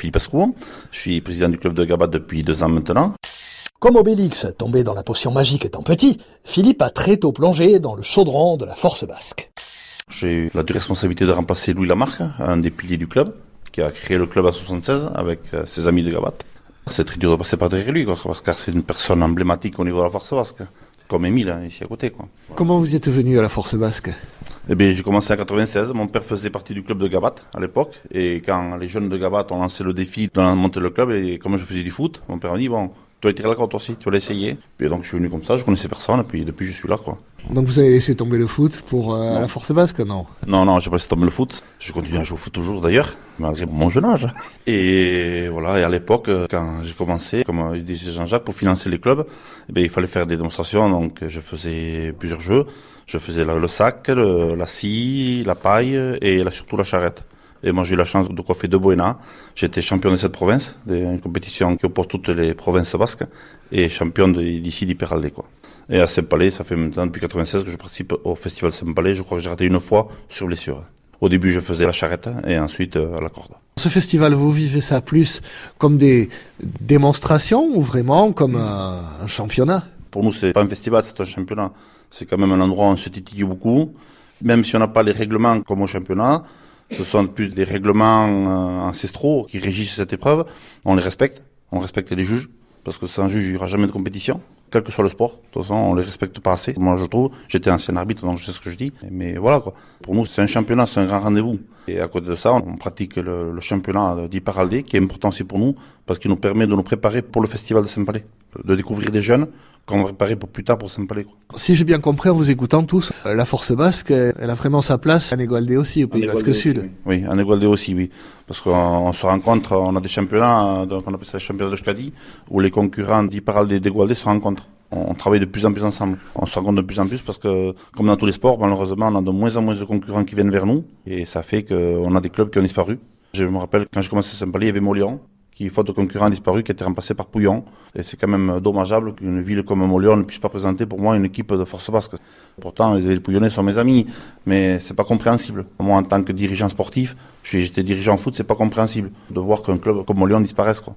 Philippe Ascou. Je suis président du club de Gabat depuis deux ans maintenant. Comme Obélix, tombé dans la potion magique étant petit, Philippe a très tôt plongé dans le chaudron de la force basque. J'ai eu la responsabilité de remplacer Louis Lamarque, un des piliers du club, qui a créé le club à 76 avec euh, ses amis de Gabat. C'est très dur de passer par derrière lui, parce que c'est une personne emblématique au niveau de la force basque, comme Émile, hein, ici à côté. Quoi. Comment vous êtes venu à la force basque? Eh bien, j'ai commencé en 96. Mon père faisait partie du club de Gabat à l'époque. Et quand les jeunes de Gabat ont lancé le défi de monter le club, et comme je faisais du foot, mon père m'a dit, bon, tu vas tirer la corde aussi, tu vas l'essayer. Et donc je suis venu comme ça, je connaissais personne, et puis depuis je suis là, quoi. Donc vous avez laissé tomber le foot pour euh, la force basque, non? Non, non, j'ai pas laissé tomber le foot. Je continue à jouer au foot toujours d'ailleurs, malgré mon jeune âge. Et voilà, et à l'époque, euh, quand j'ai commencé, comme disait Jean-Jacques, pour financer les clubs, eh bien, il fallait faire des démonstrations, donc je faisais plusieurs jeux. Je faisais le sac, la scie, la paille et surtout la charrette. Et moi, j'ai eu la chance de coiffer deux Buena. J'étais champion de cette province, d'une compétition qui oppose toutes les provinces basques, et champion d'ici d'Hyperaldé, quoi. Et à Saint-Palais, ça fait maintenant depuis 96 que je participe au festival Saint-Palais. Je crois que j'ai raté une fois sur blessure. Au début, je faisais la charrette et ensuite euh, à la corde. Ce festival, vous vivez ça plus comme des démonstrations ou vraiment comme un, championnat? Pour nous, c'est pas un festival, c'est un championnat. C'est quand même un endroit où on se titille beaucoup. Même si on n'a pas les règlements comme au championnat, ce sont plus des règlements euh, ancestraux qui régissent cette épreuve. On les respecte, on respecte les juges, parce que sans juge, il n'y aura jamais de compétition, quel que soit le sport. De toute façon, on les respecte pas assez. Moi, je trouve, j'étais ancien arbitre, donc je sais ce que je dis. Mais voilà, quoi. Pour nous, c'est un championnat, c'est un grand rendez-vous. Et à côté de ça, on pratique le, championnat d'Hyperaldé, qui est important aussi pour nous, parce qu'il nous permet de nous préparer pour le festival de Saint-Palais. De découvrir des jeunes qu'on va préparer pour plus tard pour Saint-Palais. Si j'ai bien compris en vous écoutant tous, euh, la force basque, elle a vraiment sa place à Négoaldé aussi, au Pays Basque Sud. Oui, à Négoaldé aussi, oui. Parce qu'on se rencontre, on a des championnats, donc on appelle ça les championnats de Scadi, où les concurrents d'Hyperaldé et d'Égoaldé se rencontrent. On travaille de plus en plus ensemble. On se rencontre de plus en plus parce que, comme dans tous les sports, malheureusement, on a de moins en moins de concurrents qui viennent vers nous. Et ça fait qu'on a des clubs qui ont disparu. Je me rappelle, quand j'ai commencé à Saint-Palais, il y avait Molion qui, faute de concurrents, a disparu, qui a été remplacé par Pouillon. Et c'est quand même dommageable qu'une ville comme Montléon ne puisse pas présenter pour moi une équipe de force basque. Pourtant, les Pouillonnais sont mes amis, mais c'est pas compréhensible. Moi, en tant que dirigeant sportif, j'étais dirigeant foot, c'est pas compréhensible de voir qu'un club comme Montléon disparaisse. Quoi.